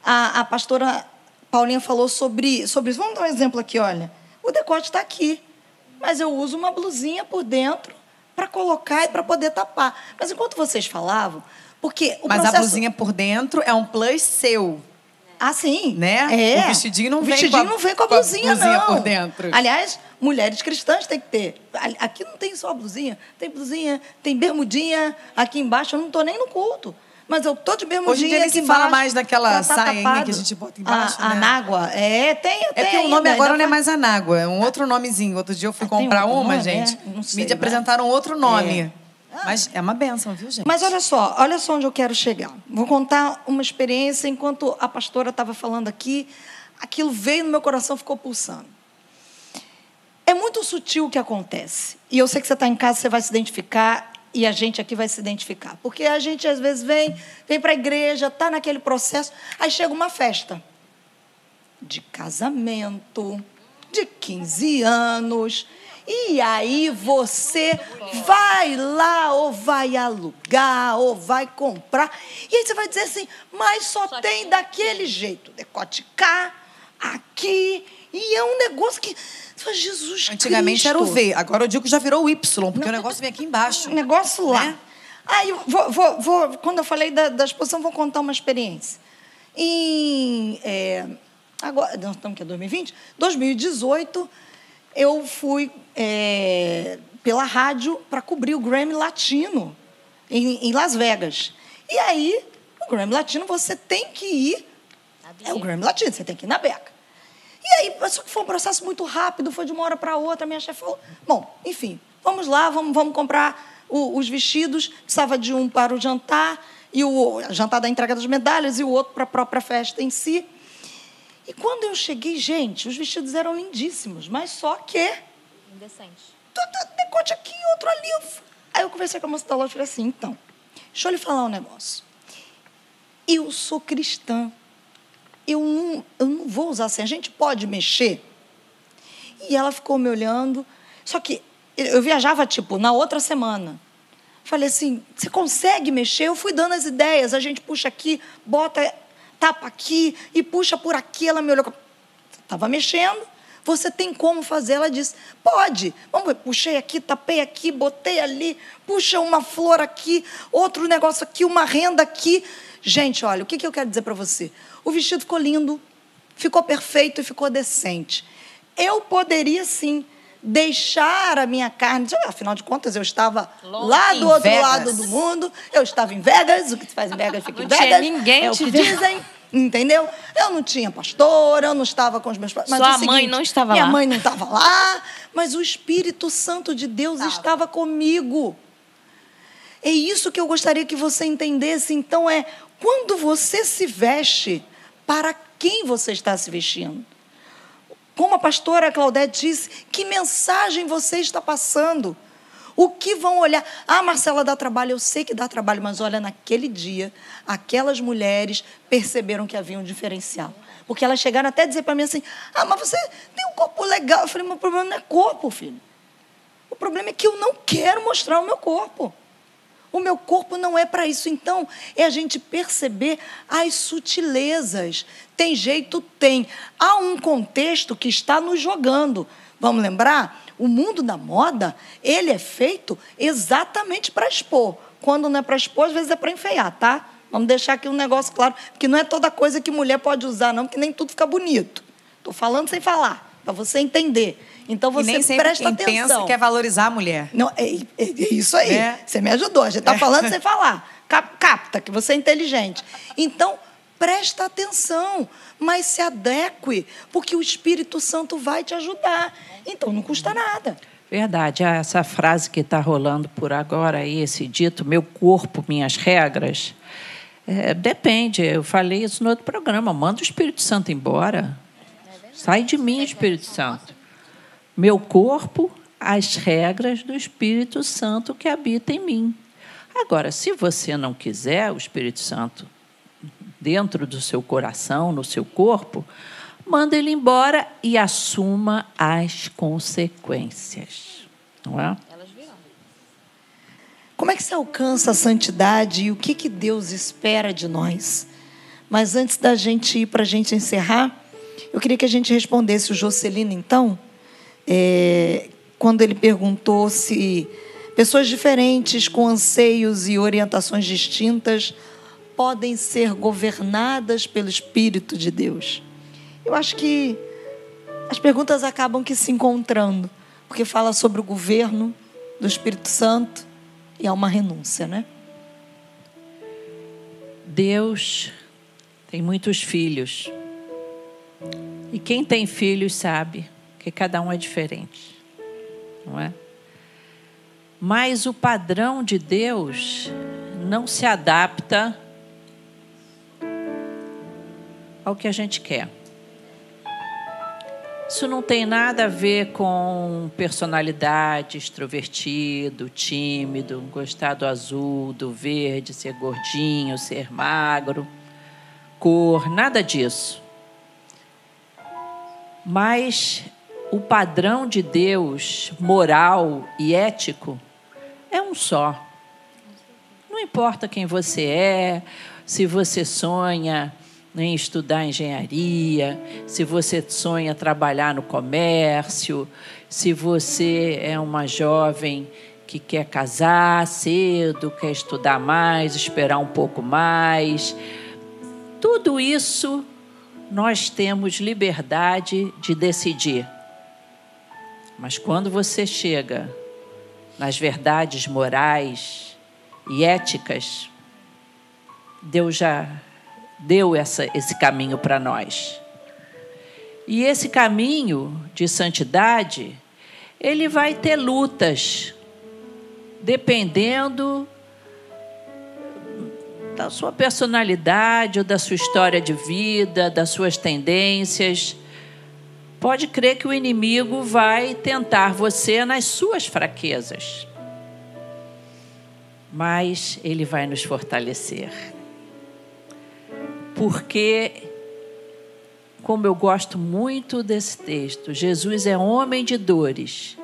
A, a pastora Paulinha falou sobre sobre isso. Vamos dar um exemplo aqui, olha. O decote está aqui, mas eu uso uma blusinha por dentro para colocar e para poder tapar. Mas enquanto vocês falavam, Porque o Mas processo... a blusinha por dentro é um plus seu. Ah, sim. Né? É. O vestidinho não O vem vestidinho com a- não vem com a com a blusinha, blusinha não. por dentro. Aliás, mulheres cristãs têm que ter. Aqui não tem só blusinha. Tem blusinha, tem bermudinha. Aqui embaixo eu não tô nem no culto. Mas eu tô de bermudinha Hoje em dia nem se fala mais daquela tá tapado. que a gente bota embaixo, A, né? anágua. É, tem, É tem porque o ainda, nome agora ainda não é mais Anágua, é um outro nomezinho. Outro dia eu fui Ah, comprar uma, nome? gente. É, não sei, Me né? apresentaram outro nome. É. Mas é uma benção, viu, gente? Mas olha só, olha só onde eu quero chegar. Vou contar uma experiência enquanto a pastora estava falando aqui, aquilo veio no meu coração, ficou pulsando. É muito sutil o que acontece. E eu sei que você está em casa, você vai se identificar e a gente aqui vai se identificar. Porque a gente às vezes vem, vem para a igreja, está naquele processo, aí chega uma festa de casamento, de 15 anos. E aí você vai lá, ou vai alugar, ou vai comprar. E aí você vai dizer assim, mas só, tem daquele jeito. Decote cá, aqui. E é um negócio que. Jesus Antigamente Cristo. era o V, agora eu digo que já virou o Y, porque o negócio vem aqui embaixo. Um negócio lá. Né? Aí, eu vou, vou- vou- quando eu falei da, da exposição, vou contar uma experiência. Em. é, agora, nós estamos aqui em 2020? 2018, eu fui é, pela rádio para cobrir o Grammy Latino em, em Las Vegas. E aí, o Grammy Latino, você tem que ir. É o Grammy Latino, você tem que ir na beca. E aí, só que foi um processo muito rápido, foi de uma hora para outra. Minha chefe falou: bom, enfim, vamos lá, vamos, vamos comprar o- os vestidos. Precisava de um para o jantar, e o jantar da entrega das medalhas, e o outro para a própria festa em si. E quando eu cheguei, gente, os vestidos eram lindíssimos, mas só que. Indecente. tu- tu- Decote aqui, outro ali. Aí eu conversei com a moça da loja e falei assim: então, deixa eu lhe falar um negócio. Eu sou cristã. Eu não, eu não vou usar assim. A gente pode mexer? E ela ficou me olhando. Só que eu viajava, tipo, na outra semana. Falei assim: você consegue mexer? Eu fui dando as ideias. A gente puxa aqui, bota, tapa aqui e puxa por aqui. Ela me olhou. Estava mexendo. Você tem como fazer? Ela disse: pode. Vamos ver. Puxei aqui, tapei aqui, botei ali, puxa uma flor aqui, outro negócio aqui, uma renda aqui. Gente, olha, o que, que eu quero dizer para você? O vestido ficou lindo, ficou perfeito e ficou decente. Eu poderia sim deixar a minha carne, afinal de contas eu estava lá do Em outro Vegas. lado do mundo, eu estava em Vegas, o que se faz em Vegas fica em Não tinha Vegas. ninguém é o te que dizem, entendeu? Eu não tinha pastor, eu não estava com os meus pais. Mas Sua mãe seguinte, não estava minha lá. mãe não estava lá, mas o Espírito Santo de Deus estava comigo. É isso que eu gostaria que você entendesse. Então, é quando você se veste, para quem você está se vestindo? Como a pastora Claudete disse, que mensagem você está passando? O que vão olhar? Ah, Marcela dá trabalho, eu sei que dá trabalho, mas olha, naquele dia, aquelas mulheres perceberam que havia um diferencial. Porque elas chegaram até a dizer para mim assim: ah, mas você tem um corpo legal. Eu falei, o problema não é corpo, filho. O problema é que eu não quero mostrar o meu corpo. O meu corpo não é para isso. Então, é a gente perceber as sutilezas. Tem jeito? Tem. Há um contexto que está nos jogando. Vamos lembrar? O mundo da moda, ele é feito exatamente para expor. Quando não é para expor, às vezes é para enfeiar, tá? Vamos deixar aqui um negócio claro, porque não é toda coisa que mulher pode usar, não, porque nem tudo fica bonito. Estou falando sem falar, para você entender. Então e você nem sempre presta quem atenção. pensa quer valorizar a mulher. Não, é, é- é isso aí. Né? Você me ajudou. A gente está falando sem falar. Cap- Capta que você é inteligente. Então, presta atenção, mas se adeque, porque o Espírito Santo vai te ajudar. Então, não custa nada. Verdade, ah, essa frase que está rolando por agora aí, esse dito, meu corpo, minhas regras, é, depende. Eu falei isso no outro programa. Manda o Espírito Santo embora. Sai de mim, Espírito Santo. Meu corpo, as regras do Espírito Santo que habita em mim. Agora, se você não quiser o Espírito Santo dentro do seu coração, no seu corpo, manda ele embora e assuma as consequências. Não é? Como é que se alcança a santidade e o que, que Deus espera de nós? Mas antes da gente ir para a gente encerrar, eu queria que a gente respondesse o Jocelino, então, é, quando ele perguntou se Pessoas diferentes, com anseios e orientações distintas, podem ser governadas pelo Espírito de Deus. Eu acho que as perguntas acabam que se encontrando, porque fala sobre o governo do Espírito Santo e há uma renúncia, né? Deus tem muitos filhos. E quem tem filhos sabe que cada um é diferente, não é? Mas o padrão de Deus não se adapta ao que a gente quer. Isso não tem nada a ver com personalidade, extrovertido, tímido, gostar do azul, do verde, ser gordinho, ser magro, cor, nada disso. Mas o padrão de Deus, moral e ético, é um só. Não importa quem você é, se você sonha em estudar engenharia, se você sonha trabalhar no comércio, se você é uma jovem que quer casar cedo, quer estudar mais, esperar um pouco mais. Tudo isso nós temos liberdade de decidir. Mas quando você chega nas verdades morais e éticas, Deus já deu essa, esse caminho para nós. E esse caminho de santidade, ele vai ter lutas, dependendo da sua personalidade ou da sua história de vida, das suas tendências. Pode crer que o inimigo vai tentar você nas suas fraquezas, mas ele vai nos fortalecer porque, como eu gosto muito desse texto, Jesus é homem de dores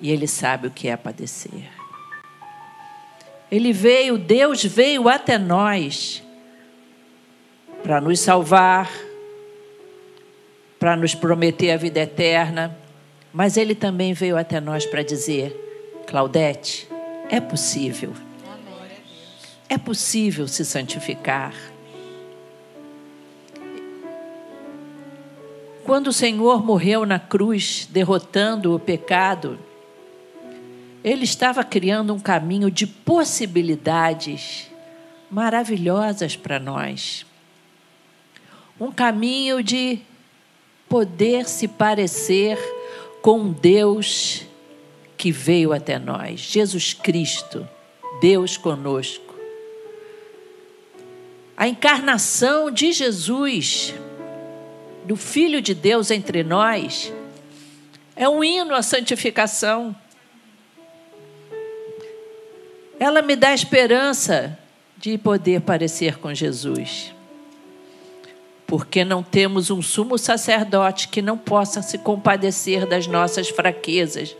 e ele sabe o que é padecer. Ele veio, Deus veio até nós para nos salvar, para nos prometer a vida eterna, mas ele também veio até nós para dizer: Claudete, é possível. É possível se santificar. Quando o Senhor morreu na cruz, derrotando o pecado, ele estava criando um caminho de possibilidades maravilhosas para nós. Um caminho de poder se parecer com Deus que veio até nós, Jesus Cristo, Deus conosco. A encarnação de Jesus do Filho de Deus entre nós, é um hino à santificação. Ela me dá esperança de poder parecer com Jesus. Porque não temos um sumo sacerdote que não possa se compadecer das nossas fraquezas,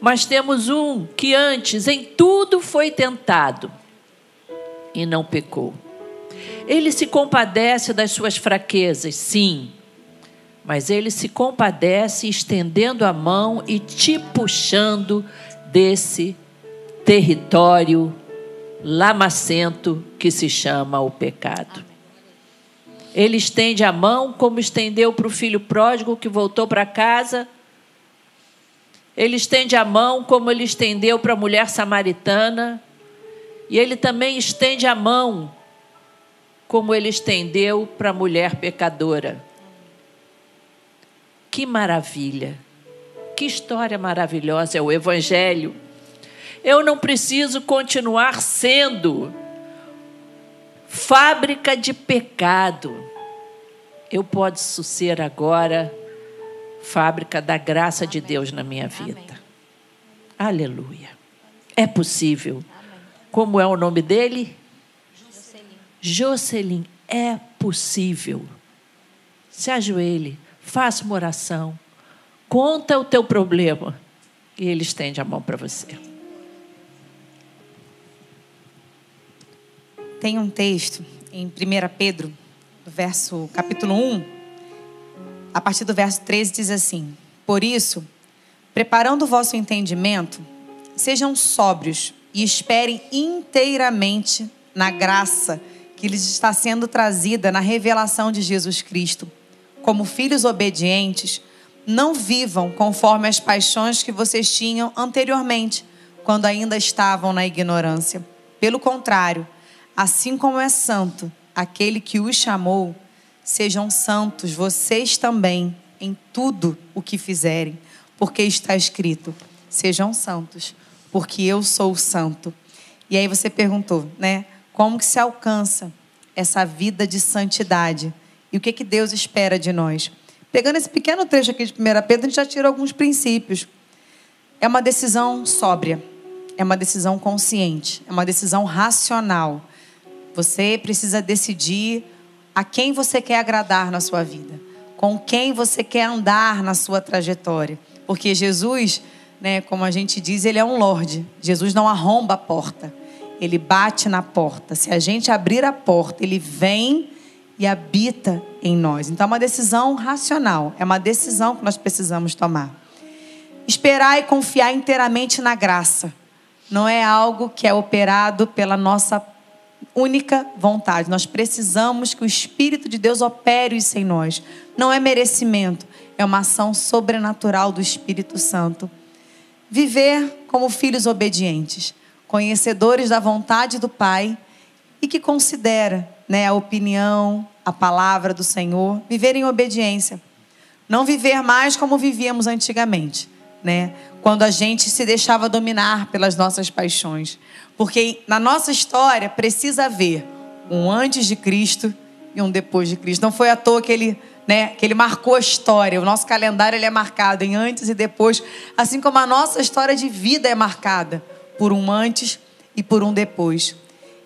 mas temos um que antes em tudo foi tentado e não pecou. Ele se compadece das suas fraquezas, sim, mas ele se compadece estendendo a mão e te puxando desse território lamacento que se chama o pecado. Ele estende a mão como estendeu para o filho pródigo que voltou para casa. Ele estende a mão como ele estendeu para a mulher samaritana. E ele também estende a mão como ele estendeu para a mulher pecadora. Que maravilha! Que história maravilhosa é o Evangelho. Eu não preciso continuar sendo fábrica de pecado. Eu posso ser agora fábrica da graça de Deus na minha vida. Aleluia. É possível. Como é o nome dele? Jocelyn. Jocelyn. É possível. Se ajoelhe. Faça uma oração. Conta o teu problema. E ele estende a mão para você. Tem um texto em 1 Pedro, verso, capítulo 1, a partir do verso 13, diz assim: Por isso, preparando o vosso entendimento, sejam sóbrios e esperem inteiramente na graça que lhes está sendo trazida na revelação de Jesus Cristo. Como filhos obedientes, não vivam conforme as paixões que vocês tinham anteriormente, quando ainda estavam na ignorância. Pelo contrário, assim como é santo aquele que os chamou, sejam santos vocês também em tudo o que fizerem, porque está escrito: sejam santos, porque eu sou santo. E aí você perguntou, né? Como que se alcança essa vida de santidade? E o que que Deus espera de nós? Pegando esse pequeno trecho aqui de 1 Pedro, a gente já tira alguns princípios. É uma decisão sóbria, é uma decisão consciente, é uma decisão racional. Você precisa decidir a quem você quer agradar na sua vida, com quem você quer andar na sua trajetória. Porque Jesus, né, como a gente diz, ele é um Lorde. Jesus não arromba a porta, ele bate na porta. Se a gente abrir a porta, ele vem e habita em nós. Então é uma decisão racional, é uma decisão que nós precisamos tomar. Esperar e confiar inteiramente na graça não é algo que é operado pela nossa única vontade. Nós precisamos que o Espírito de Deus opere isso em nós. Não é merecimento, é uma ação sobrenatural do Espírito Santo. Viver como filhos obedientes, conhecedores da vontade do Pai e que considera né, a opinião, a palavra do Senhor, viver em obediência. Não viver mais como vivíamos antigamente, né? Quando a gente se deixava dominar pelas nossas paixões. Porque na nossa história precisa haver um antes de Cristo e um depois de Cristo. Não foi à toa que ele, né, que ele marcou a história. O nosso calendário ele é marcado em antes e depois, assim como a nossa história de vida é marcada por um antes e por um depois.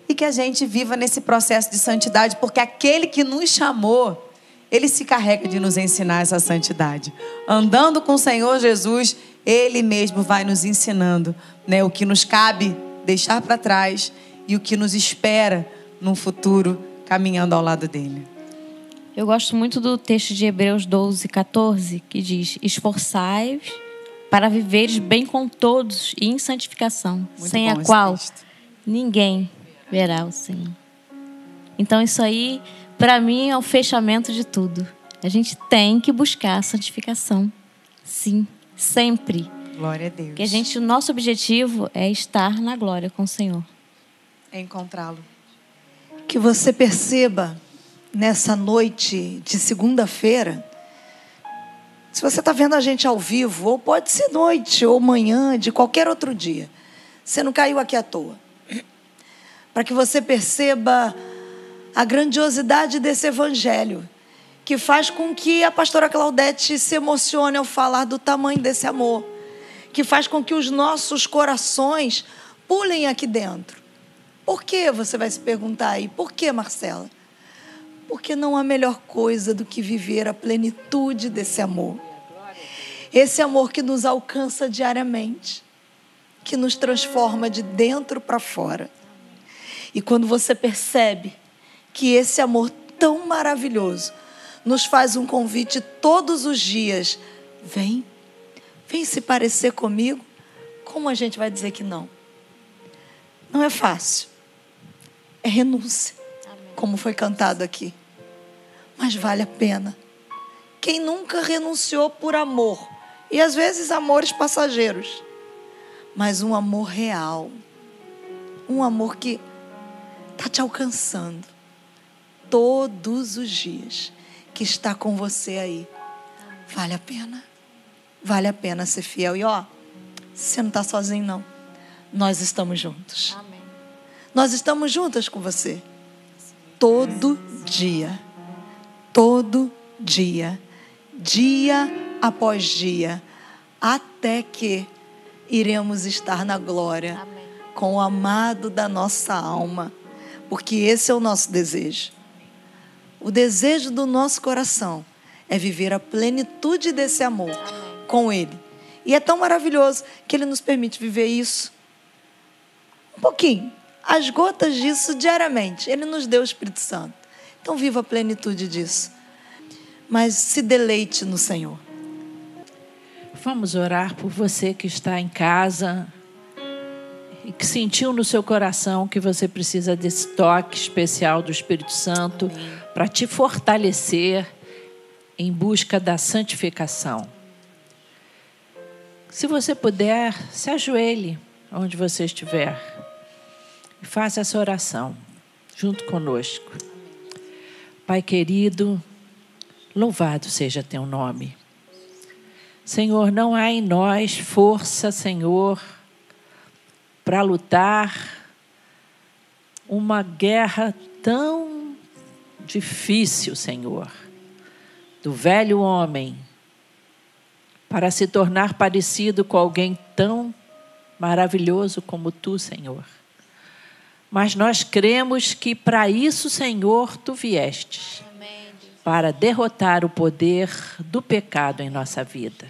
E que a gente viva nesse processo de santidade, porque aquele que nos chamou, ele se carrega de nos ensinar essa santidade. Andando com o Senhor Jesus, ele mesmo vai nos ensinando né, o que nos cabe deixar para trás e o que nos espera num futuro caminhando ao lado dele. Eu gosto muito do texto de Hebreus 12, 14, que diz: Esforçai-vos para viveres bem com todos e em santificação, muito sem a qual texto. ninguém verá o Senhor. Então, isso aí, para mim, é o fechamento de tudo. A gente tem que buscar a santificação. Sim, sempre. Glória a Deus. Que a gente, o nosso objetivo é estar na glória com o Senhor. É encontrá-lo. Que você perceba nessa noite de segunda-feira, se você está vendo a gente ao vivo, ou pode ser noite, ou manhã, de qualquer outro dia, você não caiu aqui à toa. Para que você perceba a grandiosidade desse evangelho, que faz com que a pastora Claudete se emocione ao falar do tamanho desse amor que faz com que os nossos corações pulem aqui dentro. Por que você vai se perguntar aí? Por que, Marcela? Porque não há melhor coisa do que viver a plenitude desse amor. Esse amor que nos alcança diariamente, que nos transforma de dentro para fora. E quando você percebe que esse amor tão maravilhoso nos faz um convite todos os dias, vem Vem se parecer comigo. Como a gente vai dizer que não? Não é fácil. É renúncia, como foi cantado aqui. Mas vale a pena. Quem nunca renunciou por amor, e às vezes amores passageiros, mas um amor real, um amor que está te alcançando todos os dias, que está com você aí, vale a pena vale a pena ser fiel. E ó, você não está sozinho, não. Nós estamos juntos. Amém. Nós estamos juntas com você. Todo dia. Todo dia. Dia após dia. Até que iremos estar na glória Amém. com o amado da nossa alma. Porque esse é o nosso desejo. O desejo do nosso coração é viver a plenitude desse amor. Com Ele. E é tão maravilhoso que Ele nos permite viver isso um pouquinho, as gotas disso diariamente. Ele nos deu o Espírito Santo. Então, viva a plenitude disso. Mas se deleite no Senhor. Vamos orar por você que está em casa, e que sentiu no seu coração que você precisa desse toque especial do Espírito Santo para te fortalecer em busca da santificação. Se você puder, se ajoelhe onde você estiver e faça essa oração junto conosco. Pai querido, louvado seja teu nome. Senhor, não há em nós força, Senhor, para lutar uma guerra tão difícil, Senhor, do velho homem para se tornar parecido com alguém tão maravilhoso como tu, Senhor. Mas nós cremos que para isso, Senhor, tu viestes para derrotar o poder do pecado em nossa vida.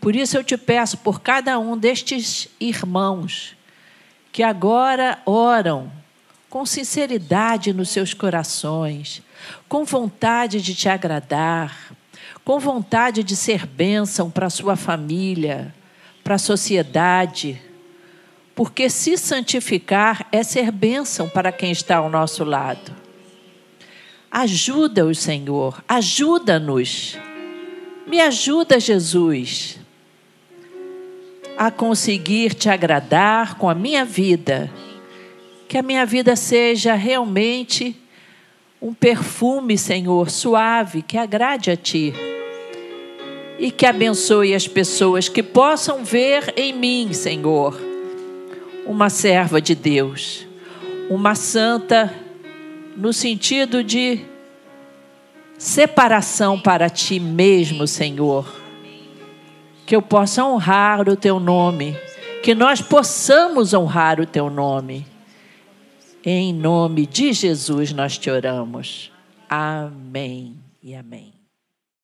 Por isso eu te peço por cada um destes irmãos que agora oram com sinceridade nos seus corações, com vontade de te agradar, com vontade de ser bênção para a sua família, para a sociedade. Porque se santificar é ser bênção para quem está ao nosso lado. Ajuda-os, Senhor, ajuda-nos. Me ajuda, Jesus, a conseguir te agradar com a minha vida. Que a minha vida seja realmente um perfume, Senhor, suave, que agrade a Ti. E que abençoe as pessoas que possam ver em mim, Senhor, uma serva de Deus, uma santa no sentido de separação para ti mesmo, Senhor. Que eu possa honrar o teu nome, que nós possamos honrar o teu nome. Em nome de Jesus nós te oramos. Amém e amém.